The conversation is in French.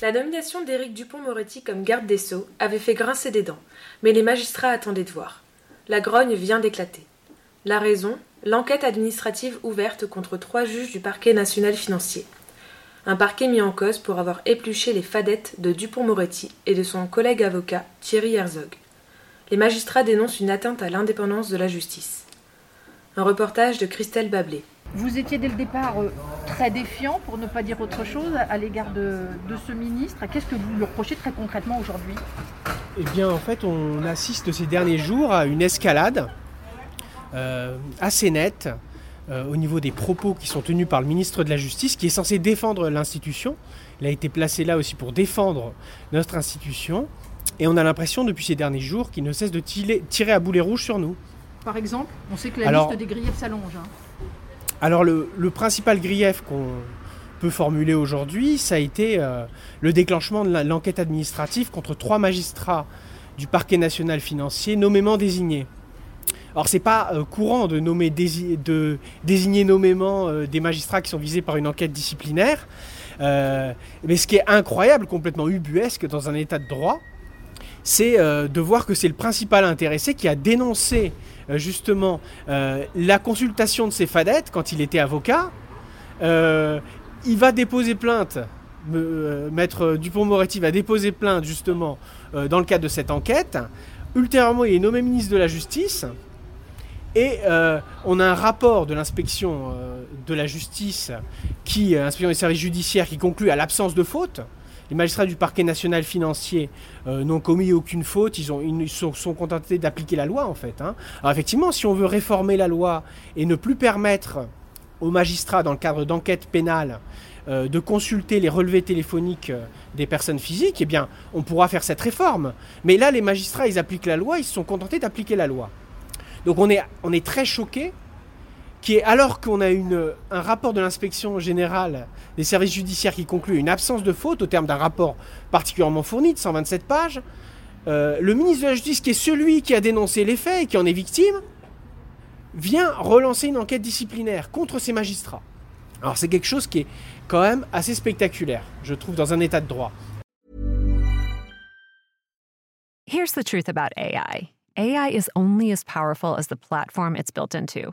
La nomination d'Éric Dupont-Moretti comme garde des Sceaux avait fait grincer des dents, mais les magistrats attendaient de voir. La grogne vient d'éclater. La raison L'enquête administrative ouverte contre trois juges du parquet national financier. Un parquet mis en cause pour avoir épluché les fadettes de Dupont-Moretti et de son collègue avocat Thierry Herzog. Les magistrats dénoncent une atteinte à l'indépendance de la justice. Un reportage de Christelle Bablé. Vous étiez dès le départ euh, très défiant, pour ne pas dire autre chose, à l'égard de, de ce ministre. Qu'est-ce que vous lui reprochez très concrètement aujourd'hui? Eh bien, en fait, on assiste ces derniers jours à une escalade euh, assez nette euh, au niveau des propos qui sont tenus par le ministre de la Justice, qui est censé défendre l'institution. Il a été placé là aussi pour défendre notre institution. Et on a l'impression depuis ces derniers jours qu'il ne cesse de tirer, tirer à boulet rouge sur nous. Par exemple, on sait que la Alors- liste des griefs s'allonge. hein. Alors le, principal grief qu'on peut formuler aujourd'hui, ça a été euh, le déclenchement de l'enquête administrative contre trois magistrats du parquet national financier nommément désignés. Alors c'est pas euh, courant de, désigner nommément euh, des magistrats qui sont visés par une enquête disciplinaire, mais ce qui est incroyable, complètement ubuesque dans un état de droit, c'est euh, de voir que c'est le principal intéressé qui a dénoncé euh, justement euh, la consultation de ses fadettes quand il était avocat. Il va déposer plainte, maître Dupont-Moretti va déposer plainte justement dans le cadre de cette enquête. Ultérieurement, il est nommé ministre de la Justice. Et on a un rapport de l'inspection de la justice, qui, inspection des services judiciaires, qui conclut à l'absence de faute. Les magistrats du parquet national financier euh, n'ont commis aucune faute, ils, ont, sont, contentés d'appliquer la loi en fait. hein. Alors effectivement, si on veut réformer la loi et ne plus permettre aux magistrats, dans le cadre d'enquête pénale, euh, de consulter les relevés téléphoniques euh, des personnes physiques, eh bien, on pourra faire cette réforme. Mais là, les magistrats, ils appliquent la loi, ils se sont contentés d'appliquer la loi. Donc on est, on est très choqué, alors qu'on a un rapport de l'inspection générale des services judiciaires qui conclut une absence de faute au terme d'un rapport particulièrement fourni de 127 pages, euh, le ministre de la Justice, qui est celui qui a dénoncé les faits et qui en est victime, vient relancer une enquête disciplinaire contre ces magistrats. Alors c'est quelque chose qui est quand même assez spectaculaire, je trouve, dans un état de droit. Here's the truth about AI AI is only as powerful as the platform it's built into.